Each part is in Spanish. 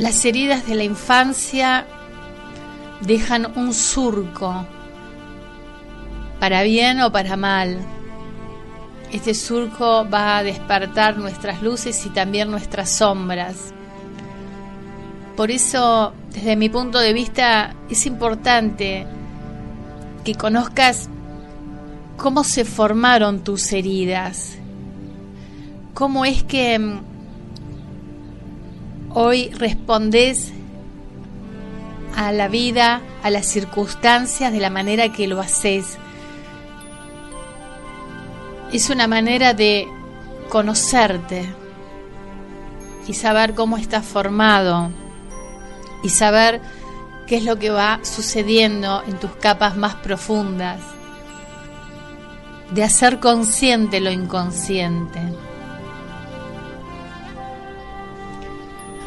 Las heridas de la infancia dejan un surco, para bien o para mal. Este surco va a despertar nuestras luces y también nuestras sombras. Por eso, desde mi punto de vista, es importante que conozcas cómo se formaron tus heridas, cómo es que mm, hoy respondes a la vida, a las circunstancias de la manera que lo haces. Es una manera de conocerte y saber cómo estás formado y saber qué es lo que va sucediendo en tus capas más profundas, de hacer consciente lo inconsciente.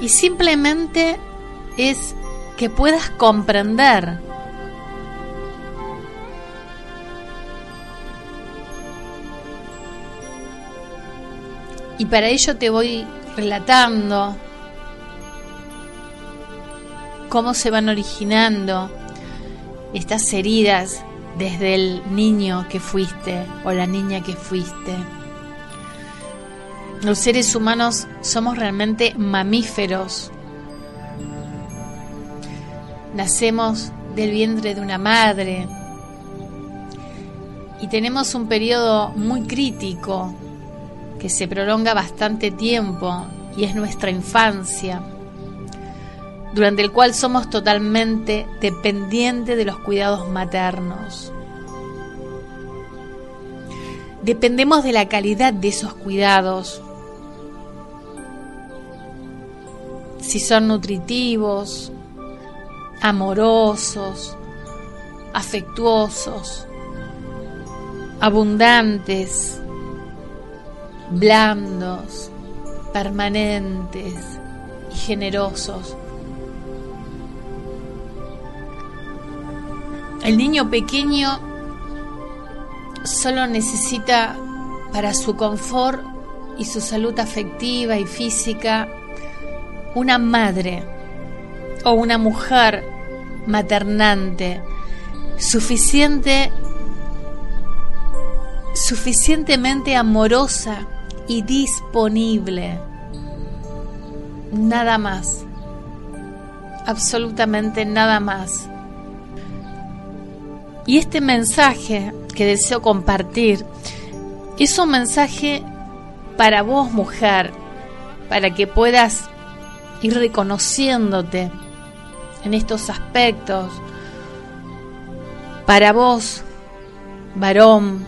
Y simplemente es que puedas comprender. Y para ello te voy relatando cómo se van originando estas heridas desde el niño que fuiste o la niña que fuiste. Los seres humanos somos realmente mamíferos. Nacemos del vientre de una madre. Y tenemos un periodo muy crítico que se prolonga bastante tiempo y es nuestra infancia, durante el cual somos totalmente dependientes de los cuidados maternos. Dependemos de la calidad de esos cuidados, si son nutritivos, amorosos, afectuosos, abundantes, blandos, permanentes y generosos. El niño pequeño solo necesita para su confort y su salud afectiva y física una madre o una mujer maternante, suficiente, suficientemente amorosa y disponible. Nada más. Absolutamente nada más. Y este mensaje que deseo compartir es un mensaje para vos mujer, para que puedas ir reconociéndote en estos aspectos. Para vos, varón,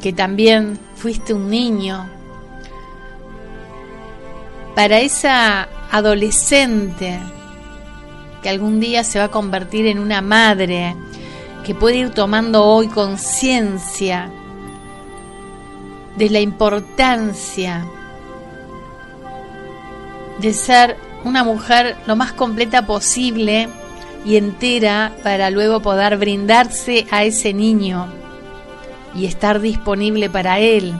que también fuiste un niño, para esa adolescente que algún día se va a convertir en una madre, que puede ir tomando hoy conciencia de la importancia de ser una mujer lo más completa posible y entera para luego poder brindarse a ese niño y estar disponible para él.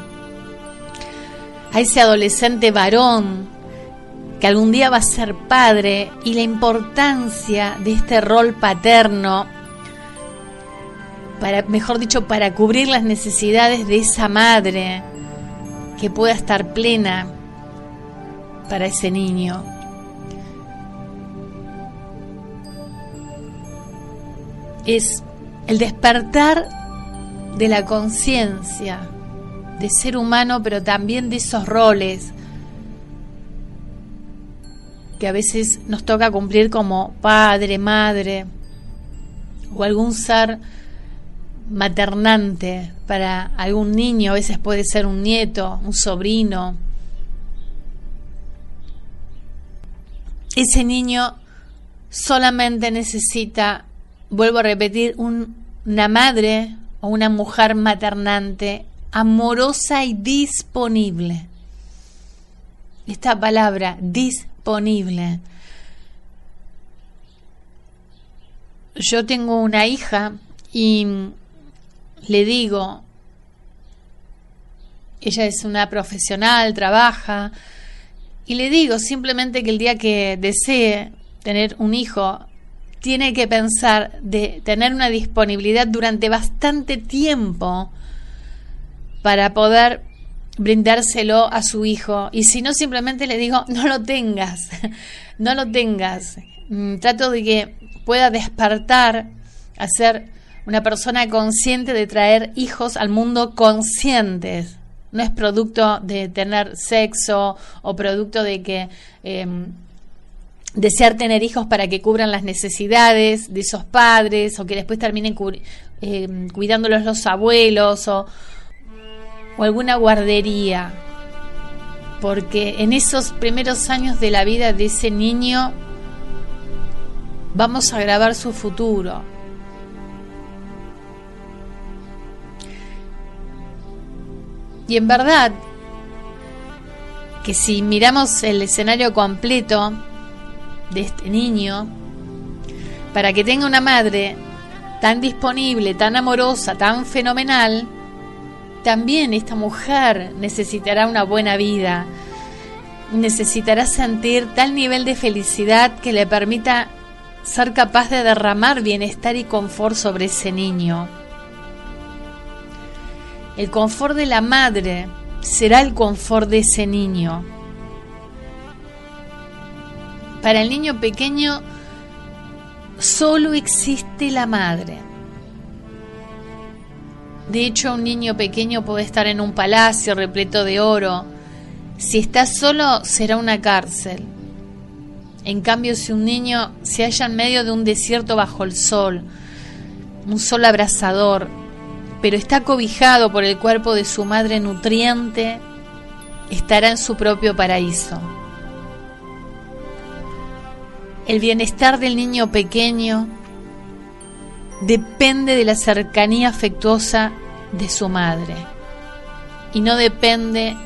A ese adolescente varón que algún día va a ser padre y la importancia de este rol paterno para mejor dicho para cubrir las necesidades de esa madre que pueda estar plena para ese niño. es el despertar de la conciencia de ser humano, pero también de esos roles que a veces nos toca cumplir como padre, madre o algún ser maternante para algún niño, a veces puede ser un nieto, un sobrino. Ese niño solamente necesita vuelvo a repetir, una madre o una mujer maternante amorosa y disponible. Esta palabra, disponible. Yo tengo una hija y le digo, ella es una profesional, trabaja, Y le digo simplemente que el día que desee tener un hijo, tiene que pensar de tener una disponibilidad durante bastante tiempo para poder brindárselo a su hijo. Y si no, simplemente le digo, no lo tengas, no lo tengas. Mm, trato de que pueda despertar a ser una persona consciente de traer hijos al mundo conscientes. No es producto de tener sexo o producto de que em, desear tener hijos para que cubran las necesidades de esos padres o que después terminen em, cuidándolos los abuelos o, o alguna guardería. Porque en esos primeros años de la vida de ese niño vamos a grabar su futuro. Y en verdad que si miramos el escenario completo de este niño, para que tenga una madre tan disponible, tan amorosa, tan fenomenal, también esta mujer necesitará una buena vida, necesitará sentir tal nivel de felicidad que le permita ser capaz de derramar bienestar y confort sobre ese niño. El confort de la madre será el confort de ese niño. Para el niño pequeño solo existe la madre. De hecho, un niño pequeño puede estar en un palacio repleto de oro. Si está solo, será una cárcel. En cambio, si un niño se halla en medio de un desierto bajo el sol, un sol abrasador, pero está cobijado por el cuerpo de su madre nutriente, estará en su propio paraíso. El bienestar del niño pequeño depende de la cercanía afectuosa de su madre y no depende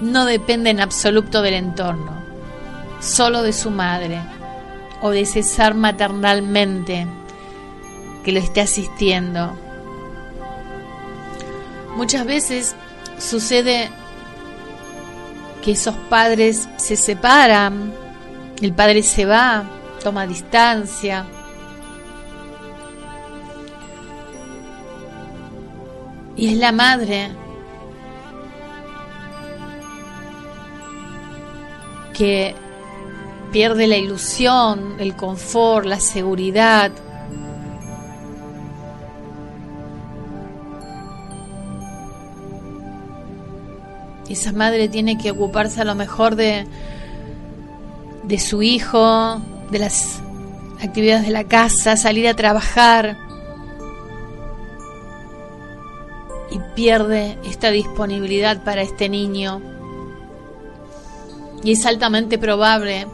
no depende en absoluto del entorno, solo de su madre o de ese ser maternalmente que lo esté asistiendo. Muchas veces sucede que esos padres se separan, el padre se va, toma distancia. Y es la madre que pierde la ilusión, el confort, la seguridad, esa madre tiene que ocuparse a lo mejor de, de su hijo, de las actividades de la casa, salir a trabajar y pierde esta disponibilidad para este niño. Y es altamente probable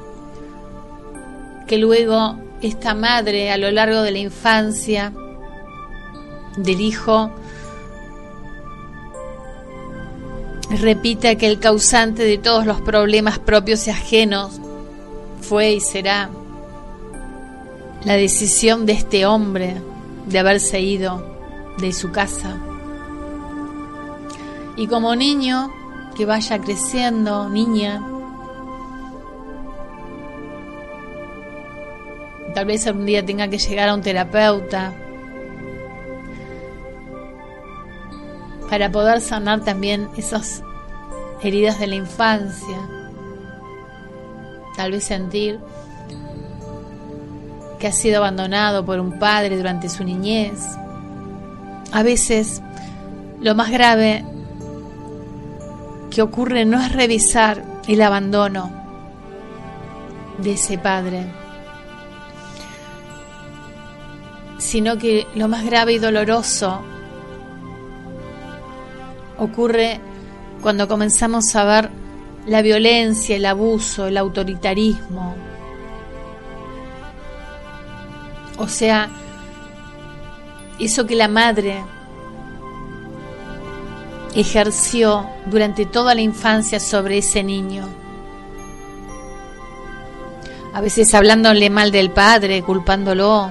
que luego esta madre a lo largo de la infancia del hijo repita que el causante de todos los problemas propios y ajenos fue y será la decisión de este hombre de haberse ido de su casa. Y como niño que vaya creciendo, niña, tal vez algún día tenga que llegar a un terapeuta para poder sanar también esas heridas de la infancia. Tal vez sentir que ha sido abandonado por un padre durante su niñez. A veces lo más grave que ocurre no es revisar el abandono de ese padre, sino que lo más grave y doloroso ocurre cuando comenzamos a ver la violencia, el abuso, el autoritarismo. O sea, eso que la madre ejerció durante toda la infancia sobre ese niño. A veces hablándole mal del padre, culpándolo.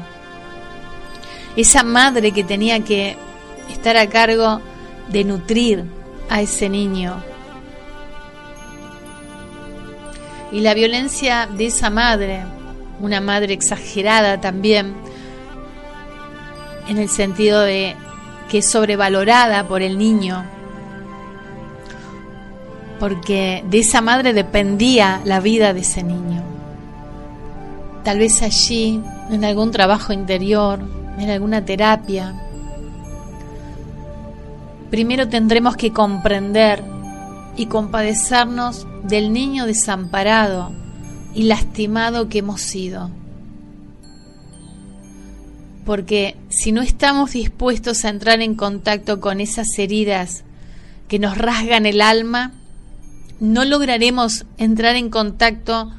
Esa madre que tenía que estar a cargo de nutrir a ese niño. Y la violencia de esa madre, una madre exagerada también, en el sentido de que es sobrevalorada por el niño, porque de esa madre dependía la vida de ese niño. Tal vez allí, en algún trabajo interior, en alguna terapia, primero tendremos que comprender y compadecernos del niño desamparado y lastimado que hemos sido. Porque si no estamos dispuestos a entrar en contacto con esas heridas que nos rasgan el alma, no lograremos entrar en contacto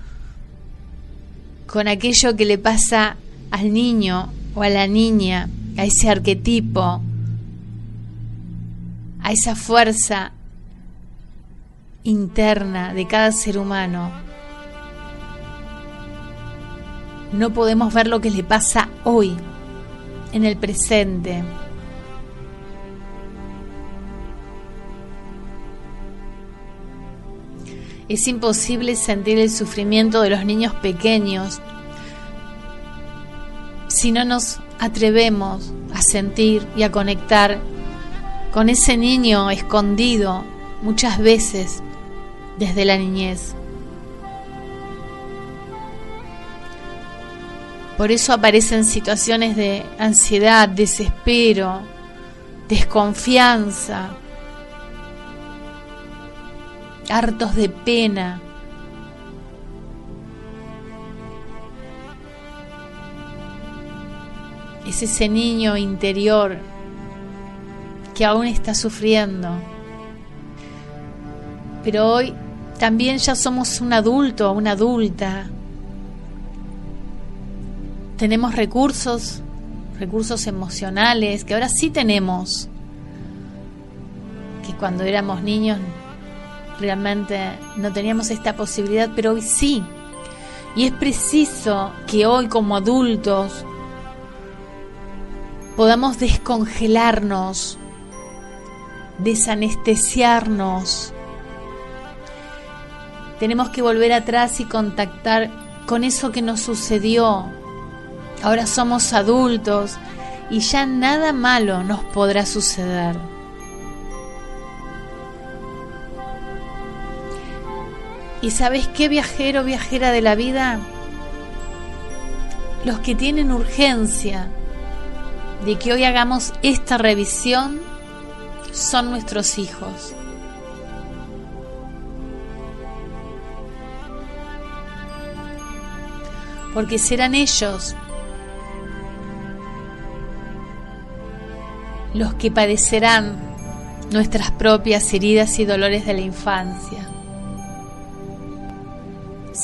con aquello que le pasa al niño o a la niña, a ese arquetipo, a esa fuerza interna de cada ser humano. No podemos ver lo que le pasa hoy, en el presente. Es imposible sentir el sufrimiento de los niños pequeños si no nos atrevemos a sentir y a conectar con ese niño escondido muchas veces desde la niñez. Por eso aparecen situaciones de ansiedad, desespero, desconfianza, hartos de pena. Es ese niño interior que aún está sufriendo. Pero hoy también ya somos un adulto, una adulta. Tenemos recursos, recursos emocionales que ahora sí tenemos, que cuando éramos niños realmente no teníamos esta posibilidad, pero hoy sí. Y es preciso que hoy como adultos podamos descongelarnos, desanestesiarnos. Tenemos que volver atrás y contactar con eso que nos sucedió. Ahora somos adultos y ya nada malo nos podrá suceder. ¿Y sabes qué viajero, viajera de la vida? Los que tienen urgencia de que hoy hagamos esta revisión son nuestros hijos. Porque serán ellos los que padecerán nuestras propias heridas y dolores de la infancia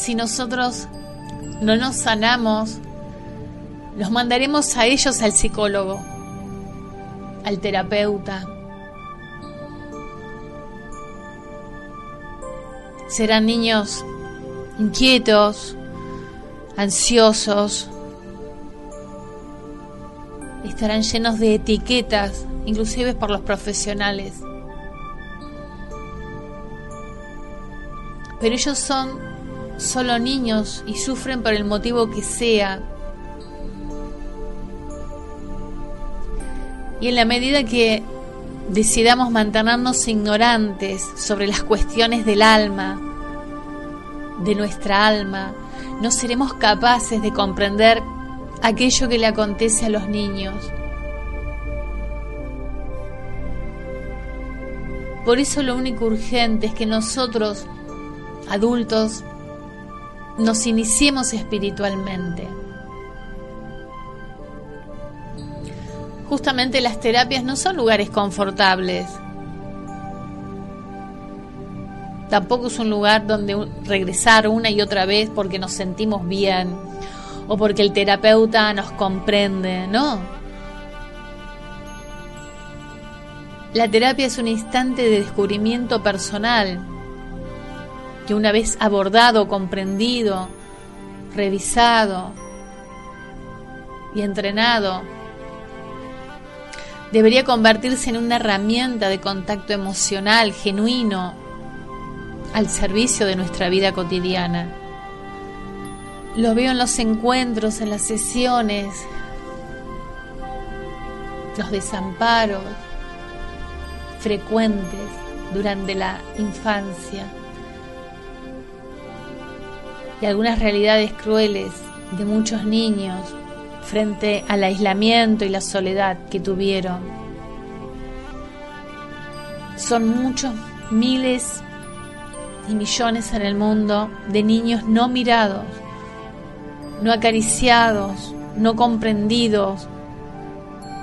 si nosotros no nos sanamos, los mandaremos a ellos al psicólogo, al terapeuta. Serán niños inquietos, ansiosos, estarán llenos de etiquetas, inclusive por los profesionales. Pero ellos son solo niños y sufren por el motivo que sea. Y en la medida que decidamos mantenernos ignorantes sobre las cuestiones del alma, de nuestra alma, no seremos capaces de comprender aquello que le acontece a los niños. Por eso lo único urgente es que nosotros, adultos, nos iniciemos espiritualmente. Justamente las terapias no son lugares confortables. Tampoco es un lugar donde regresar una y otra vez porque nos sentimos bien o porque el terapeuta nos comprende, no. La terapia es un instante de descubrimiento personal que una vez abordado, comprendido, revisado y entrenado, debería convertirse en una herramienta de contacto emocional genuino al servicio de nuestra vida cotidiana. Lo veo en los encuentros, en las sesiones, los desamparos frecuentes durante la infancia y algunas realidades crueles de muchos niños frente al aislamiento y la soledad que tuvieron. Son muchos miles y millones en el mundo de niños no mirados, no acariciados, no comprendidos,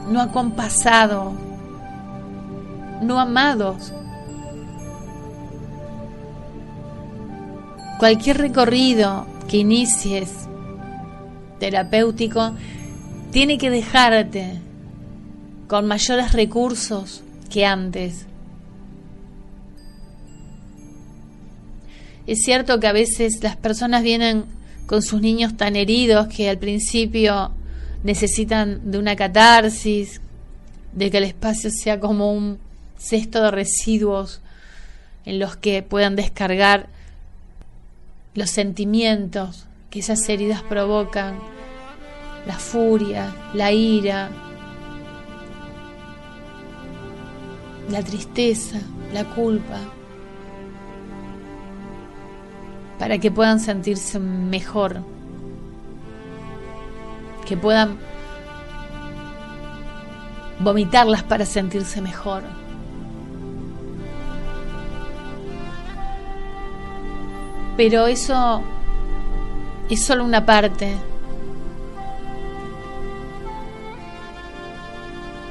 no acompasados, no amados. Cualquier recorrido que inicies terapéutico tiene que dejarte con mayores recursos que antes. Es cierto que a veces las personas vienen con sus niños tan heridos que al principio necesitan de una catarsis, de que el espacio sea como un cesto de residuos en los que puedan descargar los sentimientos que esas heridas provocan la furia, la ira, la tristeza, la culpa, para que puedan sentirse mejor, que puedan vomitarlas para sentirse mejor. Pero eso es solo una parte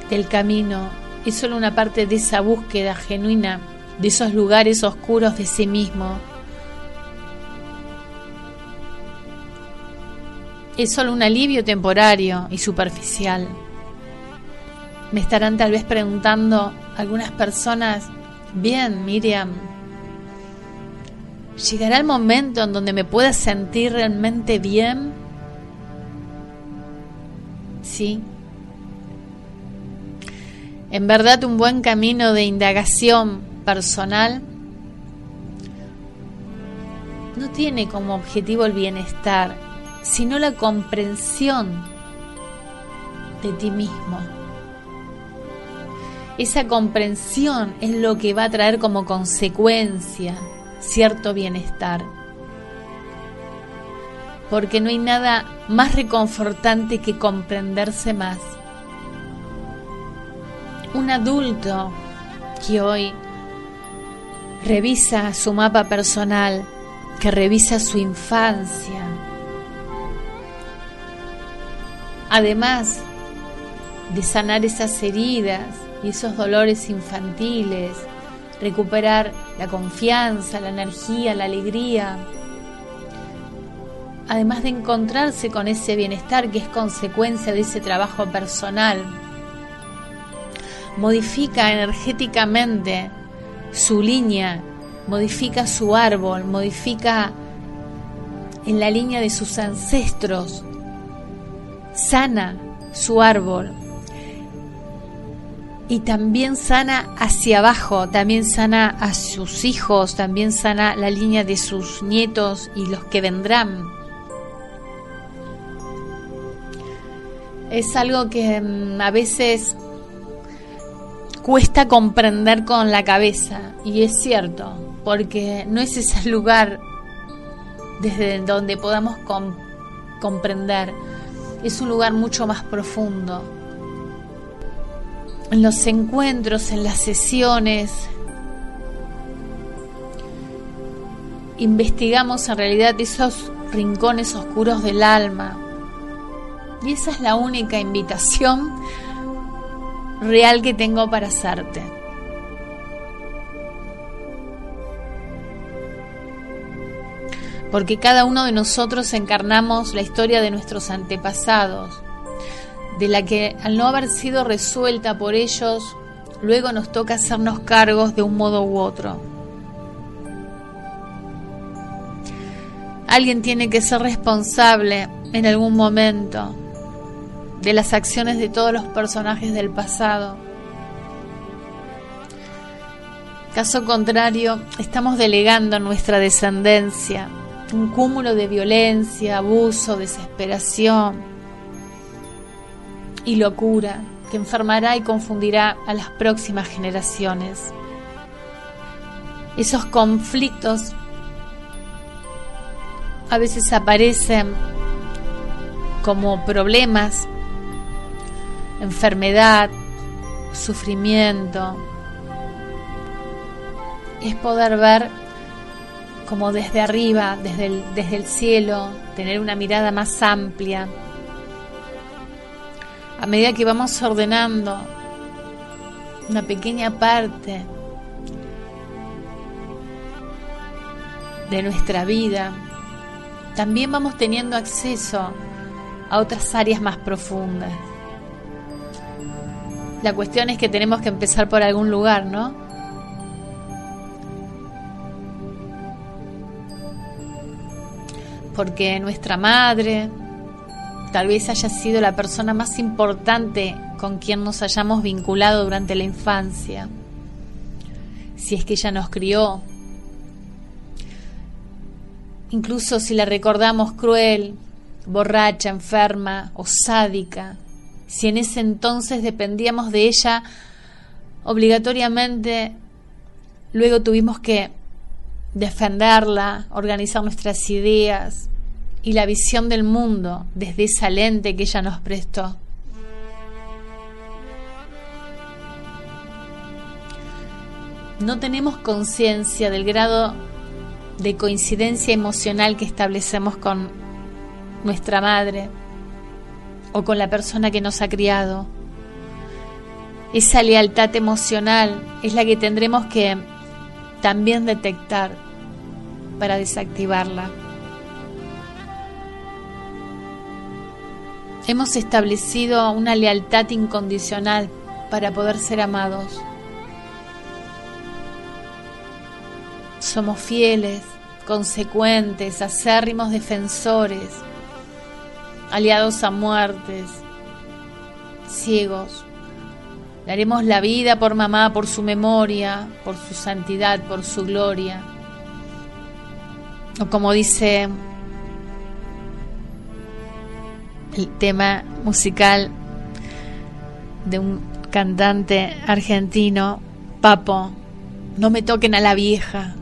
del camino, es solo una parte de esa búsqueda genuina de esos lugares oscuros de sí mismo. Es solo un alivio temporario y superficial. Me estarán tal vez preguntando algunas personas, bien, Miriam, ¿llegará el momento en donde me pueda sentir realmente bien? Sí, en verdad un buen camino de indagación personal no tiene como objetivo el bienestar, sino la comprensión de ti mismo. Esa comprensión es lo que va a traer como consecuencia cierto bienestar. Porque no hay nada más reconfortante que comprenderse más un adulto que hoy revisa su mapa personal, que revisa su infancia, además de sanar esas heridas y esos dolores infantiles, recuperar la confianza, la energía, la alegría, además de encontrarse con ese bienestar que es consecuencia de ese trabajo personal modifica energéticamente su línea, modifica su árbol, modifica en la línea de sus ancestros, sana su árbol y también sana hacia abajo, también sana a sus hijos, también sana la línea de sus nietos y los que vendrán. Es algo que mm, a veces cuesta comprender con la cabeza. Y es cierto, porque no es ese lugar desde donde podamos comprender. Es un lugar mucho más profundo. En los encuentros, en las sesiones, investigamos en realidad esos rincones oscuros del alma. Y esa es la única invitación real que tengo para hacerte. Porque cada uno de nosotros encarnamos la historia de nuestros antepasados, de la que al no haber sido resuelta por ellos, luego nos toca hacernos cargos de un modo u otro. Alguien tiene que ser responsable en algún momento de las acciones de todos los personajes del pasado. Caso contrario, estamos delegando nuestra descendencia un cúmulo de violencia, abuso, desesperación y locura que enfermará y confundirá a las próximas generaciones. Esos conflictos a veces aparecen como problemas, enfermedad, sufrimiento. Es poder ver como desde arriba, desde el, desde el cielo, tener una mirada más amplia. A medida que vamos ordenando una pequeña parte de nuestra vida, también vamos teniendo acceso a otras áreas más profundas. La cuestión es que tenemos que empezar por algún lugar, ¿no? Porque nuestra madre tal vez haya sido la persona más importante con quien nos hayamos vinculado durante la infancia. Si es que ella nos crió, incluso si la recordamos cruel, borracha, enferma o sádica, si en ese entonces dependíamos de ella obligatoriamente, luego tuvimos que defenderla, organizar nuestras ideas y la visión del mundo desde esa lente que ella nos prestó. No tenemos conciencia del grado de coincidencia emocional que establecemos con nuestra madre o con la persona que nos ha criado. Esa lealtad emocional es la que tendremos que también detectar para desactivarla. Hemos establecido una lealtad incondicional para poder ser amados. Somos fieles, consecuentes, acérrimos defensores, aliados a muertes, ciegos. Daremos la vida por mamá, por su memoria, por su santidad, por su gloria. O como dice el tema musical de un cantante argentino, Papo, no me toquen a la vieja,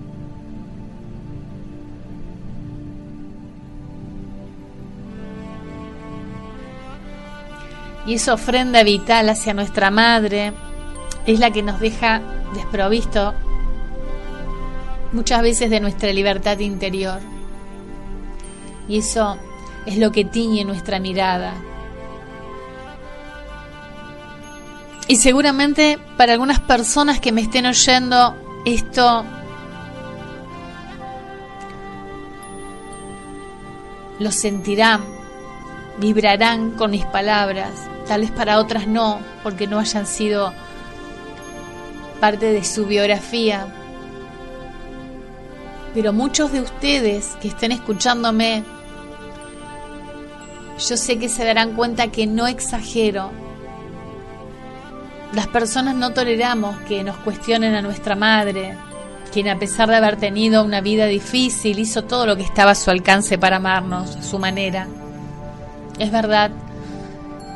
y esa ofrenda vital hacia nuestra madre es la que nos deja desprovisto muchas veces de nuestra libertad interior. Y eso es lo que tiñe nuestra mirada. Y seguramente para algunas personas que me estén oyendo esto lo sentirán, vibrarán con mis palabras tal vez para otras no, porque no hayan sido parte de su biografía. Pero muchos de ustedes que estén escuchándome, yo sé que se darán cuenta que no exagero. Las personas no toleramos que nos cuestionen a nuestra madre, quien a pesar de haber tenido una vida difícil hizo todo lo que estaba a su alcance para amarnos, su manera. Es verdad,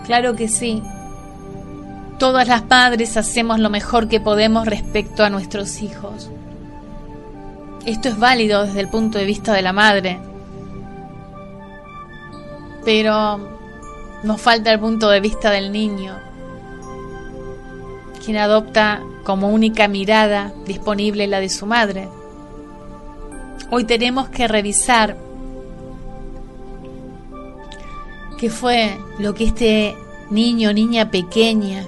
Claro que sí. Todas las madres hacemos lo mejor que podemos respecto a nuestros hijos. Esto es válido desde el punto de vista de la madre. Pero nos falta el punto de vista del niño, quien adopta como única mirada disponible la de su madre. Hoy tenemos que revisar qué fue lo que este niño niña pequeña,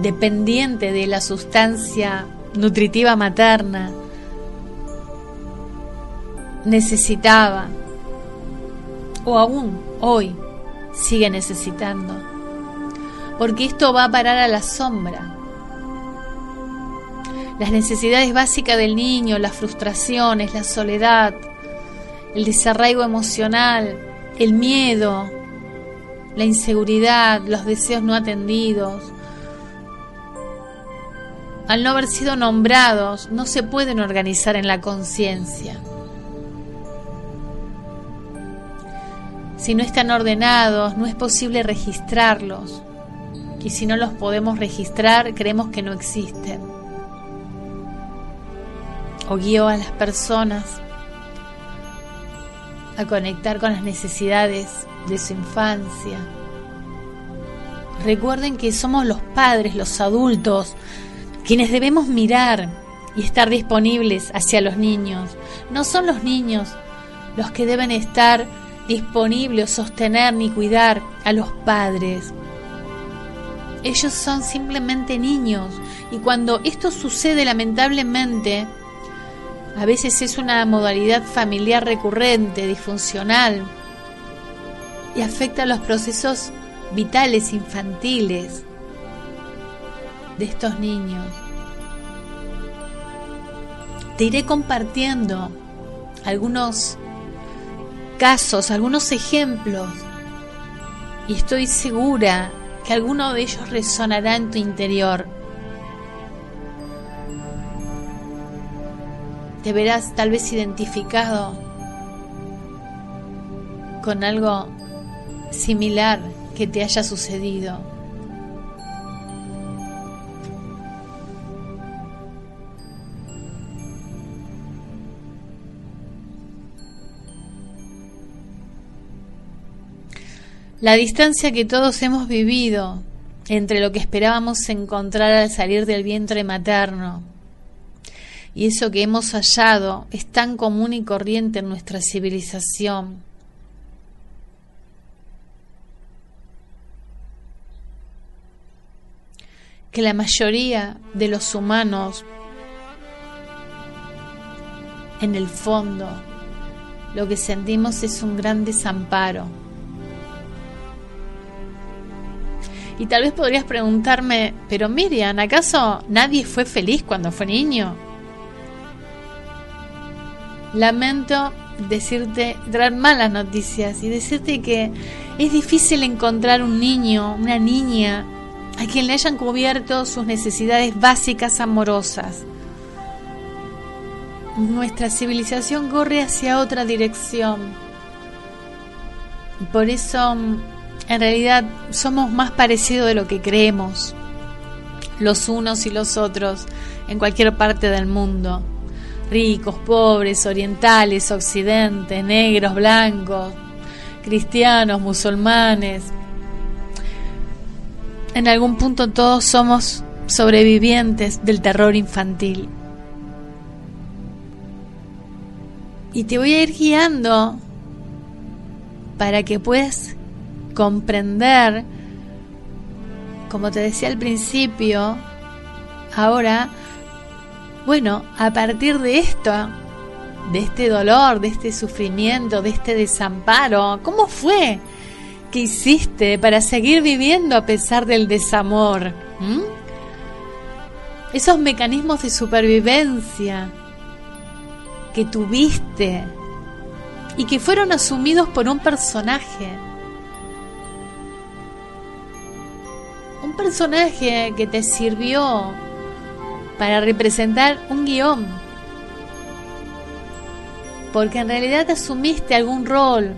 dependiente de la sustancia nutritiva materna, necesitaba o aún hoy sigue necesitando. Porque esto va a parar a la sombra. Las necesidades básicas del niño, las frustraciones, la soledad, el desarraigo emocional, el miedo, la inseguridad, los deseos no atendidos, al no haber sido nombrados, no se pueden organizar en la conciencia. Si no están ordenados, no es posible registrarlos. Y si no los podemos registrar, creemos que no existen. O guío a las personas conectar con las necesidades de su infancia. Recuerden que somos los padres, los adultos, quienes debemos mirar y estar disponibles hacia los niños. No son los niños los que deben estar disponible o sostener ni cuidar a los padres. Ellos son simplemente niños y cuando esto sucede lamentablemente, a veces es una modalidad familiar recurrente, disfuncional, y afecta los procesos vitales infantiles de estos niños. Te iré compartiendo algunos casos, algunos ejemplos, y estoy segura que alguno de ellos resonará en tu interior. Te verás tal vez identificado con algo similar que te haya sucedido. La distancia que todos hemos vivido entre lo que esperábamos encontrar al salir del vientre materno y eso que hemos hallado es tan común y corriente en nuestra civilización. que la mayoría de los humanos en el fondo lo que sentimos es un gran desamparo Y tal vez podrías preguntarme, pero Miriam, ¿acaso nadie fue feliz cuando fue niño? Lamento decirte, traer malas noticias y decirte que es difícil encontrar un niño, una niña, a quien le hayan cubierto sus necesidades básicas amorosas. Nuestra civilización corre hacia otra dirección. Por eso en realidad somos más parecidos de lo que creemos, los unos y los otros, en cualquier parte del mundo. Ricos, pobres, orientales, occidentes, negros, blancos, cristianos, musulmanes. En algún punto todos somos sobrevivientes del terror infantil. Y te voy a ir guiando para que puedas comprender, como te decía al principio, ahora, bueno, a partir de esto, de este dolor, de este sufrimiento, de este desamparo, ¿cómo fue que hiciste para seguir viviendo a pesar del desamor? ¿Mm? Esos mecanismos de supervivencia que tuviste y que fueron asumidos por un personaje un personaje que te sirvió para representar un guion. Porque en realidad asumiste algún rol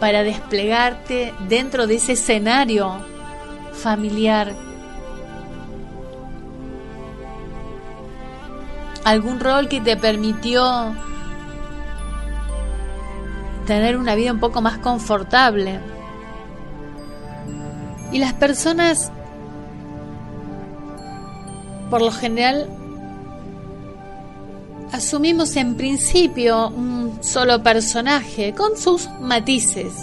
para desplegarte dentro de ese escenario familiar. Algún rol que te permitió tener una vida un poco más confortable. Y las personas, por lo general, asumimos en principio un solo personaje con sus matices.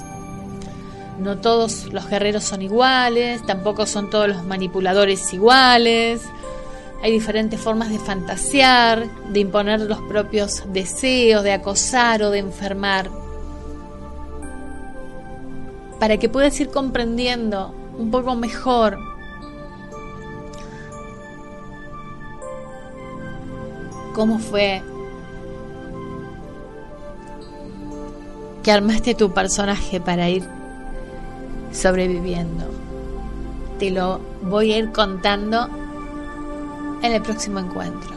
No todos los guerreros son iguales, tampoco son todos los manipuladores iguales. Hay diferentes formas de fantasear, de imponer los propios deseos, de acosar o de enfermar. Para que puedas ir comprendiendo un poco mejor. ¿Cómo fue que armaste tu personaje para ir sobreviviendo? Te lo voy a ir contando en el próximo encuentro.